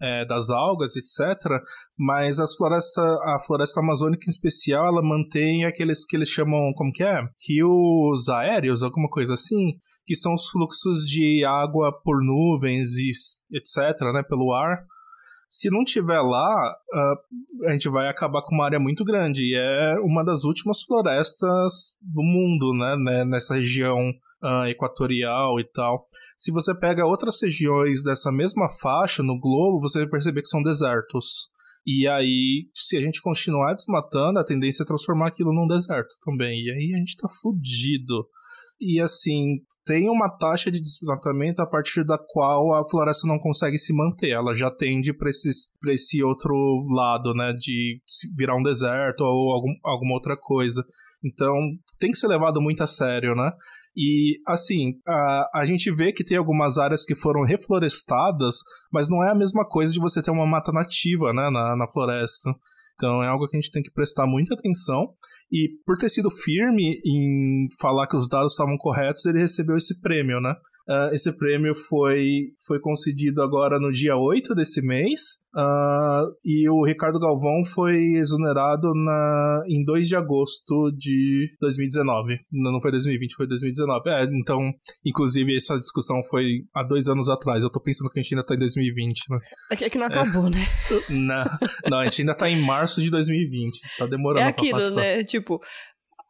é, das algas, etc, mas as floresta, a floresta amazônica em especial, ela mantém aqueles que eles chamam, como que é? Rios aéreos, alguma coisa assim, que são os fluxos de água por nuvens e etc, né, pelo ar, se não tiver lá, uh, a gente vai acabar com uma área muito grande. E é uma das últimas florestas do mundo, né? né nessa região uh, equatorial e tal. Se você pega outras regiões dessa mesma faixa no globo, você vai perceber que são desertos. E aí, se a gente continuar desmatando, a tendência é transformar aquilo num deserto também. E aí a gente tá fudido. E assim, tem uma taxa de desmatamento a partir da qual a floresta não consegue se manter. Ela já tende para esse outro lado, né? De virar um deserto ou algum, alguma outra coisa. Então, tem que ser levado muito a sério, né? E, assim, a, a gente vê que tem algumas áreas que foram reflorestadas, mas não é a mesma coisa de você ter uma mata nativa, né, na, na floresta. Então é algo que a gente tem que prestar muita atenção. E por ter sido firme em falar que os dados estavam corretos, ele recebeu esse prêmio, né? Uh, esse prêmio foi, foi concedido agora no dia 8 desse mês. Uh, e o Ricardo Galvão foi exonerado na, em 2 de agosto de 2019. Não, não foi 2020, foi 2019. É, então, inclusive, essa discussão foi há dois anos atrás. Eu tô pensando que a gente ainda tá em 2020, né? É que, é que não acabou, é. né? Não, não, a gente ainda tá em março de 2020. Tá demorando é aquilo, pra passar. né? Tipo,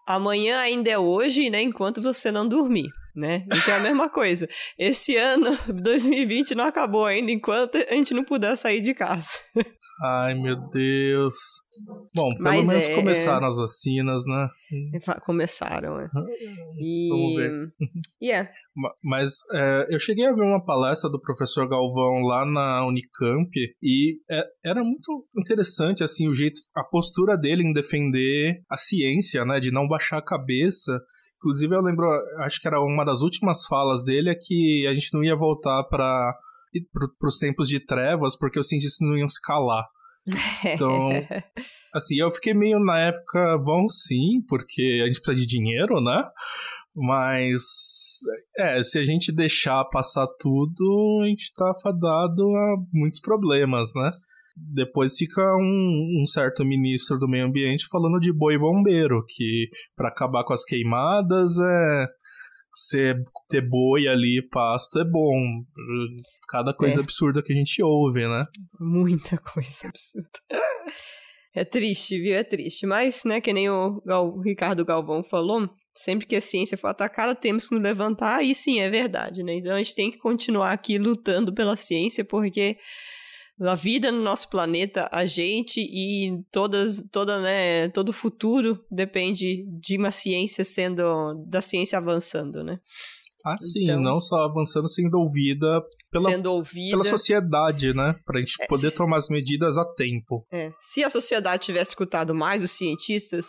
amanhã ainda é hoje, né? Enquanto você não dormir né? Então é a mesma coisa. Esse ano, 2020, não acabou ainda enquanto a gente não puder sair de casa. Ai, meu Deus. Bom, pelo Mas menos é, começaram é... as vacinas, né? Começaram, é. E... Vamos ver. Yeah. é. Mas é, eu cheguei a ver uma palestra do professor Galvão lá na Unicamp e é, era muito interessante, assim, o jeito, a postura dele em defender a ciência, né? De não baixar a cabeça Inclusive, eu lembro, acho que era uma das últimas falas dele, é que a gente não ia voltar para pro, os tempos de trevas, porque os cientistas não iam se calar. Então, assim, eu fiquei meio na época, vão sim, porque a gente precisa de dinheiro, né? Mas, é, se a gente deixar passar tudo, a gente tá fadado a muitos problemas, né? Depois fica um, um, certo ministro do meio ambiente falando de boi bombeiro, que para acabar com as queimadas é ser, ter boi ali, pasto é bom. Cada coisa é. absurda que a gente ouve, né? Muita coisa absurda. É triste, viu? É triste. Mas, né, que nem o, o Ricardo Galvão falou, sempre que a ciência for atacada, temos que nos levantar, e sim, é verdade, né? Então a gente tem que continuar aqui lutando pela ciência, porque a vida no nosso planeta, a gente e todas, toda, né, todo o futuro depende de uma ciência sendo, da ciência avançando, né? Ah, sim, então, não só avançando, sendo ouvida pela, sendo ouvida, pela sociedade, né? Pra gente é, poder tomar as medidas a tempo. É. Se a sociedade tivesse escutado mais os cientistas,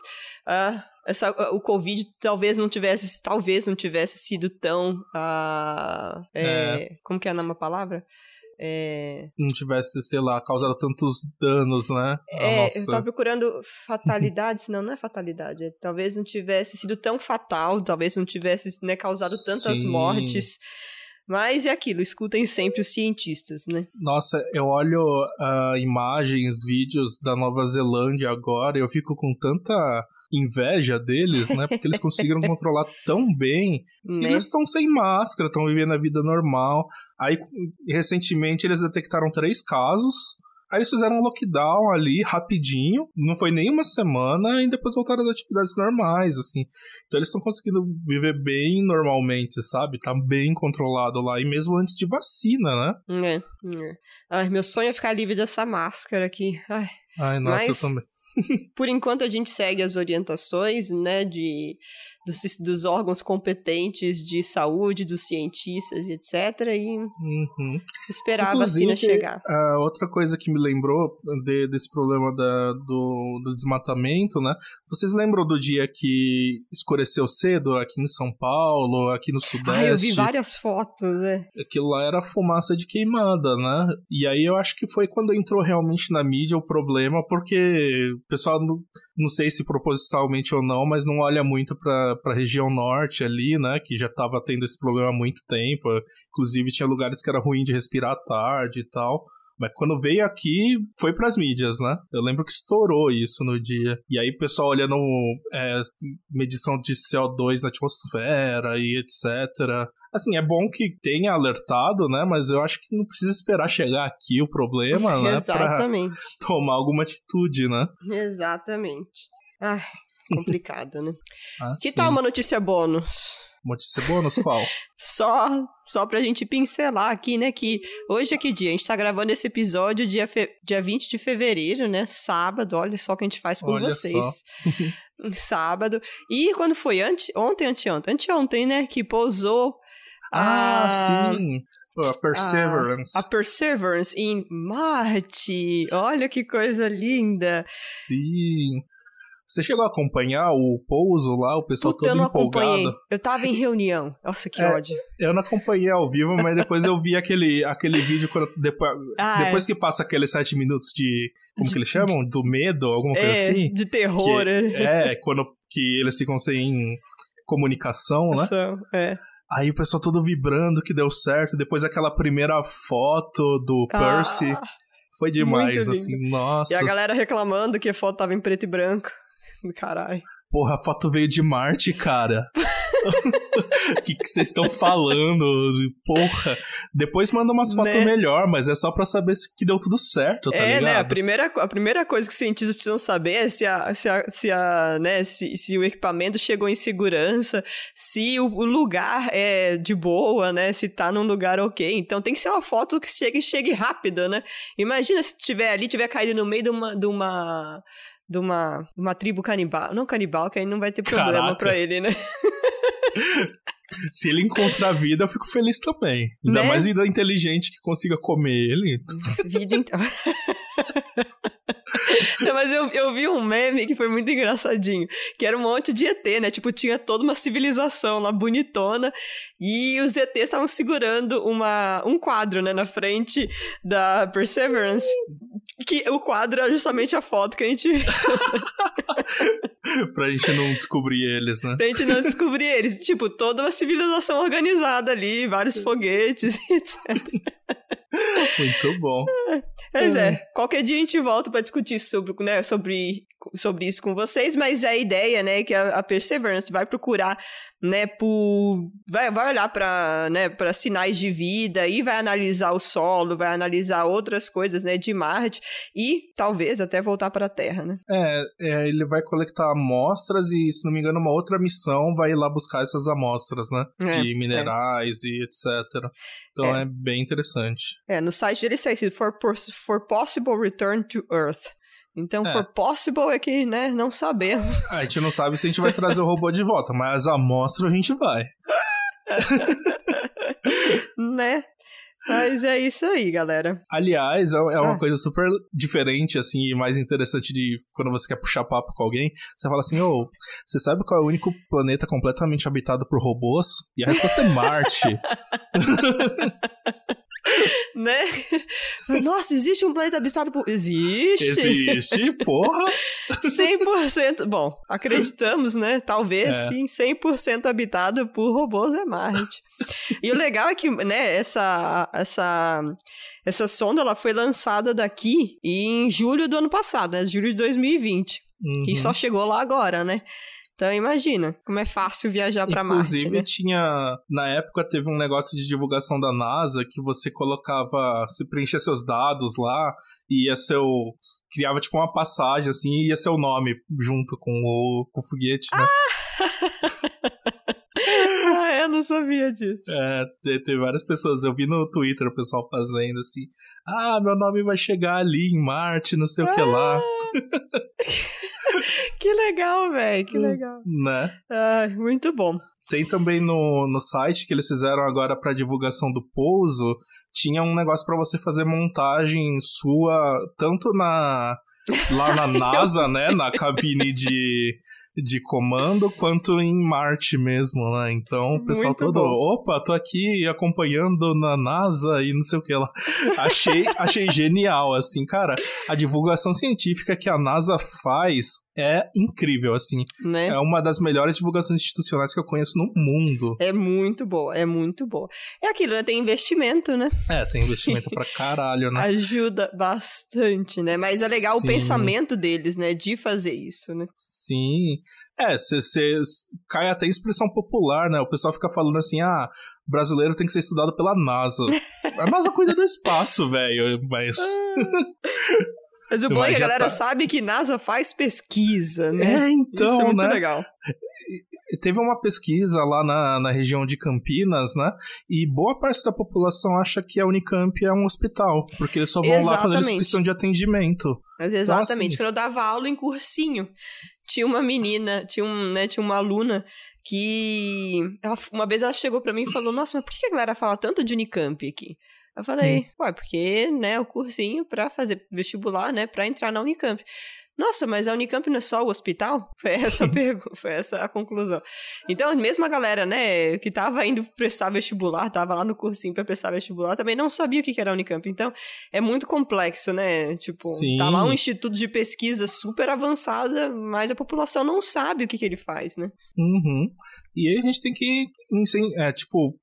uh, essa, o Covid talvez não tivesse, talvez não tivesse sido tão. Uh, é, é. Como que é a nova palavra? É... Não tivesse, sei lá, causado tantos danos, né? É, nossa... eu tava procurando fatalidades, não, não é fatalidade. É, talvez não tivesse sido tão fatal, talvez não tivesse né, causado tantas Sim. mortes. Mas é aquilo, escutem sempre os cientistas, né? Nossa, eu olho uh, imagens, vídeos da Nova Zelândia agora e eu fico com tanta inveja deles, né? Porque eles conseguiram controlar tão bem que né? eles estão sem máscara, estão vivendo a vida normal. Aí, recentemente, eles detectaram três casos. Aí eles fizeram um lockdown ali rapidinho, não foi nem uma semana, e depois voltaram às atividades normais, assim. Então eles estão conseguindo viver bem normalmente, sabe? Tá bem controlado lá, e mesmo antes de vacina, né? É, é. Ai, meu sonho é ficar livre dessa máscara aqui. Ai, Ai nossa, Mas... eu também. Por enquanto a gente segue as orientações, né, de dos, dos órgãos competentes de saúde, dos cientistas, etc. E Uhum. esperava a Inclusive, vacina chegar. A outra coisa que me lembrou de- desse problema da- do, do desmatamento, né? Vocês lembram do dia que escureceu cedo aqui em São Paulo, aqui no Sudeste? Ah, eu vi várias fotos, né? Aquilo lá era fumaça de queimada, né? E aí eu acho que foi quando entrou realmente na mídia o problema, porque o pessoal, não, não sei se propositalmente ou não, mas não olha muito pra, pra região norte ali, né? Que já tava tendo esse problema há muito tempo. Inclusive tinha lugares que era ruim de respirar à tarde e tal. Mas quando veio aqui, foi pras mídias, né? Eu lembro que estourou isso no dia. E aí o pessoal olhando é, medição de CO2 na atmosfera e etc. Assim, é bom que tenha alertado, né? Mas eu acho que não precisa esperar chegar aqui o problema, né? Pra Exatamente. tomar alguma atitude, né? Exatamente. Ai, complicado, né? Ah, Que sim. tal uma notícia bônus? Notícia bônus qual? Só, só pra gente pincelar aqui, né? Que hoje é que dia? A gente tá gravando esse episódio dia, fe... dia 20 de fevereiro, né? Sábado, olha só o que a gente faz por Olha vocês. Sábado. E quando foi? Ante... Ontem, anteontem? Anteontem, né? Que pousou Ah, a- sim. A Perseverance. a Perseverance em Marte. Olha que coisa linda. Sim. Você chegou a acompanhar o pouso lá, o pessoal Puta, eu todo não empolgado? acompanhei. Eu tava em reunião. Nossa, que É, ódio. Eu não acompanhei ao vivo, mas depois eu vi aquele, aquele vídeo quando, depois, Ah, depois que passa aqueles sete minutos de. Como De- que eles chamam? Do medo, alguma coisa é, assim? de terror. Que- é. é, quando que eles ficam sem comunicação, né? Ação, é. Aí o pessoal todo vibrando que deu certo. Depois aquela primeira foto do Percy. Ah, Foi demais, assim, nossa. E a galera reclamando que a foto tava em preto e branco. Caralho. Porra, a foto veio de Marte, cara. O que vocês estão falando? Porra. Depois manda umas fotos Né? melhor, mas é só pra saber se que deu tudo certo, tá é, ligado? né? A primeira, a primeira coisa que os cientistas precisam saber é se, a, se, a, se, a, né, se, se o equipamento chegou em segurança, se o, o lugar é de boa, né? Se tá num lugar ok. Então tem que ser uma foto que chegue, chegue rápido, né? Imagina se tiver ali, tiver caído no meio de uma. De uma de uma, uma tribo canibal. Não canibal, que aí não vai ter problema Caraca. pra ele, né? Se ele encontrar vida, eu fico feliz também. Ainda Né? mais vida inteligente que consiga comer ele. Vida então. Não, mas eu, eu vi um meme que foi muito engraçadinho. Que era um monte de ET, né? Tipo, tinha toda uma civilização lá bonitona. E os ETs estavam segurando uma, um quadro, né? Na frente da Perseverance. Que o quadro era justamente a foto que a gente. pra gente não descobrir eles, né? pra gente não descobrir eles. Tipo, toda uma civilização organizada ali, vários foguetes, etc. Muito bom. Pois é, qualquer dia a gente volta para discutir sobre, né, sobre, sobre isso com vocês, mas a ideia, né, é que a, a Perseverance vai procurar, né, por vai, vai olhar para, né, para sinais de vida e vai analisar o solo, vai analisar outras coisas, né, de Marte e talvez até voltar para a Terra, né? É, é, ele vai coletar amostras e, se não me engano, uma outra missão vai ir lá buscar essas amostras, né? É, de minerais e etc. Então é. bem interessante. É, no site dele está escrito for, for possible return to Earth. Então, É. for possible é que, né, não sabemos. A gente não sabe se a gente vai trazer o robô de volta, mas a amostra a gente vai. né? Mas é isso aí, galera. Aliás, é é uma Ah. coisa super diferente, assim, e mais interessante de quando você quer puxar papo com alguém. Você fala assim, ô, você sabe qual é o único planeta completamente habitado por robôs? E a resposta é Marte. né? Nossa, existe um planeta habitado por. Existe! Existe, porra. 100%. Bom, acreditamos, né? Talvez É. sim, 100% habitado por robôs é Marte. E o legal é que, né, essa, essa, essa sonda ela foi lançada daqui em julho do ano passado, né? Julho de 2020. E Uhum. só chegou lá agora, né? Então imagina como é fácil viajar pra Marte. Inclusive, Né? tinha. Na época teve um negócio de divulgação da NASA que você colocava. Se preenchia seus dados lá e ia ser o. Criava tipo uma passagem assim e ia ser o nome junto com o, com o foguete, né? Ah, eu não sabia disso. É, tem várias pessoas. Eu vi no Twitter o pessoal fazendo assim. Ah, meu nome vai chegar ali em Marte, não sei ah! o que lá. Ah! que legal, velho, que legal. Né? Ai, muito bom. Tem também no, no site que eles fizeram agora para divulgação do pouso, tinha um negócio para você fazer montagem sua, tanto na lá na NASA, né, na cabine de de comando quanto em Marte mesmo, né? Então o pessoal Muito todo, bom. opa, tô aqui acompanhando na NASA e não sei o que lá. Achei, achei genial, assim, cara. A divulgação científica que a NASA faz é incrível, assim. Né? É uma das melhores divulgações institucionais que eu conheço no mundo. É muito boa, é muito boa. É aquilo, né? Tem investimento, né? É, tem investimento pra caralho, né? Ajuda bastante, né? Mas é legal Sim. o pensamento deles, né? De fazer isso, né? Sim. É, você cai até em expressão popular, né? O pessoal fica falando assim, ah, brasileiro tem que ser estudado pela NASA. A NASA cuida do espaço, velho, mas... Mas o bom é que a galera tá... sabe que NASA faz pesquisa, né? É, então, Isso é muito né? legal. Teve uma pesquisa lá na, na região de Campinas, né? E boa parte da população acha que a Unicamp é um hospital, porque eles só vão exatamente. lá quando eles precisam de atendimento. Mas exatamente, então, assim... quando eu dava aula em cursinho, tinha uma menina, tinha, um, né, tinha uma aluna que ela, uma vez ela chegou para mim e falou: Nossa, mas por que a galera fala tanto de Unicamp aqui? Eu falei, hum. ué, porque, né, o cursinho para fazer vestibular, né, para entrar na Unicamp. Nossa, mas a Unicamp não é só o hospital? Foi essa a pergunta, foi essa a conclusão. Então, mesmo a galera, né, que tava indo prestar vestibular, tava lá no cursinho para prestar vestibular, também não sabia o que era a Unicamp. Então, é muito complexo, né? Tipo, Sim. tá lá um instituto de pesquisa super avançada, mas a população não sabe o que, que ele faz, né? Uhum. E aí a gente tem que, é, tipo,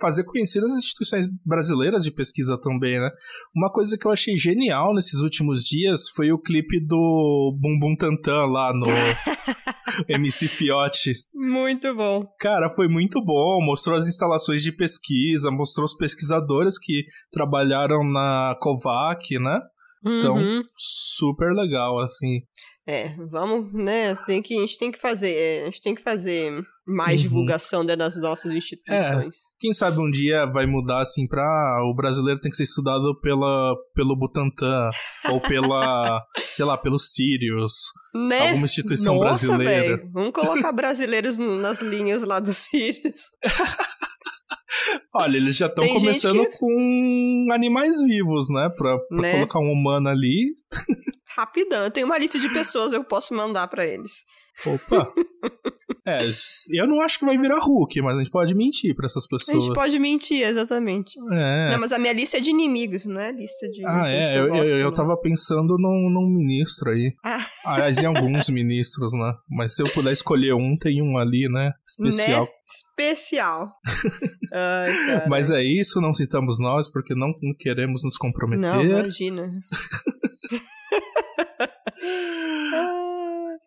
fazer conhecidas as instituições brasileiras de pesquisa também, né? Uma coisa que eu achei genial nesses últimos dias foi o clipe do Bumbum Tantan lá no MC Fiote. Muito bom. Cara, foi muito bom. Mostrou as instalações de pesquisa, mostrou os pesquisadores que trabalharam na COVAC, né? Então, uhum. super legal, assim. É, vamos, né? Tem que, a gente tem que fazer, é, a gente tem que fazer mais uhum. divulgação dentro das nossas instituições. É, quem sabe um dia vai mudar assim pra ah, o brasileiro tem que ser estudado pela, pelo Butantan ou pela, sei lá, pelo Sirius. Né? Alguma instituição Nossa, brasileira. Véio. Vamos colocar brasileiros nas linhas lá do Sirius. Olha, eles já estão começando que... com animais vivos, né? Pra, pra né? colocar um humano ali. Rapidão, eu tenho uma lista de pessoas eu posso mandar para eles. Opa! É, eu não acho que vai virar Hulk, mas a gente pode mentir pra essas pessoas. A gente pode mentir, exatamente. É. Não, mas a minha lista é de inimigos, não é lista de. Ah, é, eu, eu, gosto, eu, eu tava pensando num, num ministro aí. Ah. Aliás, em alguns ministros, né? Mas se eu puder escolher um, tem um ali, né? Especial. Né? Especial. Ai, mas é isso, não citamos nós, porque não queremos nos comprometer. Não, imagina.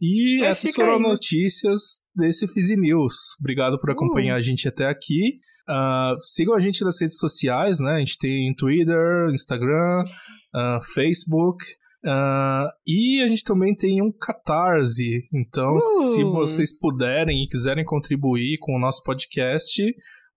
E Mas essas foram aí, né? notícias desse Fizi News. Obrigado por acompanhar uh. a gente até aqui. Uh, sigam a gente nas redes sociais, né? A gente tem Twitter, Instagram, uh, Facebook. Uh, e a gente também tem um Catarse. Então, se vocês puderem e quiserem contribuir com o nosso podcast,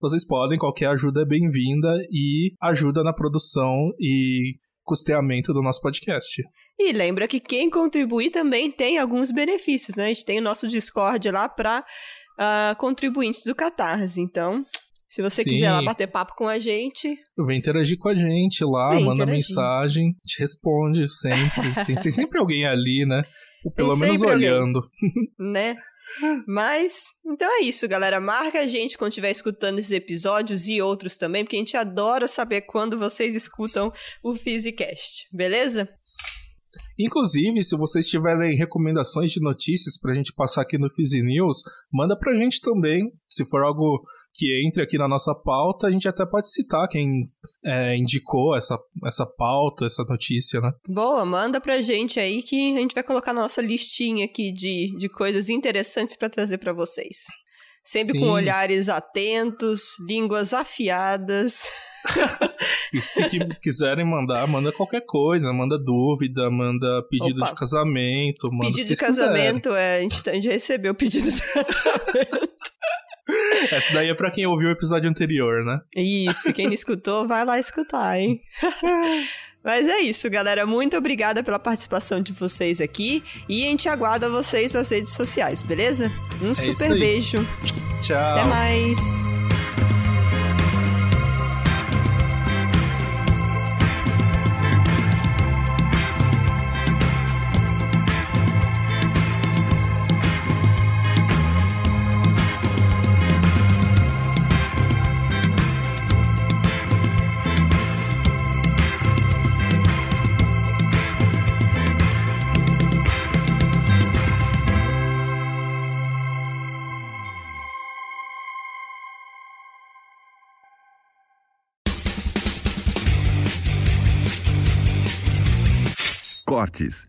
vocês podem. Qualquer ajuda é bem-vinda e ajuda na produção e custeamento do nosso podcast. E lembra que quem contribuir também tem alguns benefícios, né? A gente tem o nosso Discord lá para uh, ah, contribuintes do Catarse. Então, se você Sim. quiser lá bater papo com a gente. Vem interagir com a gente lá, Vem manda interagir. mensagem, te responde sempre. tem sempre alguém ali, né? Ou pelo menos olhando. Alguém, né? Mas, então é isso, galera. Marca a gente quando estiver escutando esses episódios e outros também, porque a gente adora saber quando vocês escutam o Physicast, beleza? Inclusive, se vocês tiverem recomendações de notícias pra gente passar aqui no Fizi News, manda pra gente também. Se for algo que entre aqui na nossa pauta, a gente até pode citar quem é, indicou essa, essa pauta, essa notícia, né? Boa, manda pra gente aí que a gente vai colocar nossa listinha aqui de, de coisas interessantes para trazer para vocês. Sempre Sim. com olhares atentos, línguas afiadas. e se quiserem mandar, manda qualquer coisa, manda dúvida, manda pedido Opa. de casamento. Manda pedido de casamento, é, a gente, a gente recebeu pedido de casamento. Essa daí é pra quem ouviu o episódio anterior, né? Isso, quem não escutou, vai lá escutar, hein? Mas é isso, galera. Muito obrigada pela participação de vocês aqui. E a gente aguarda vocês nas redes sociais, beleza? Um é super beijo. Tchau. Até mais. parties.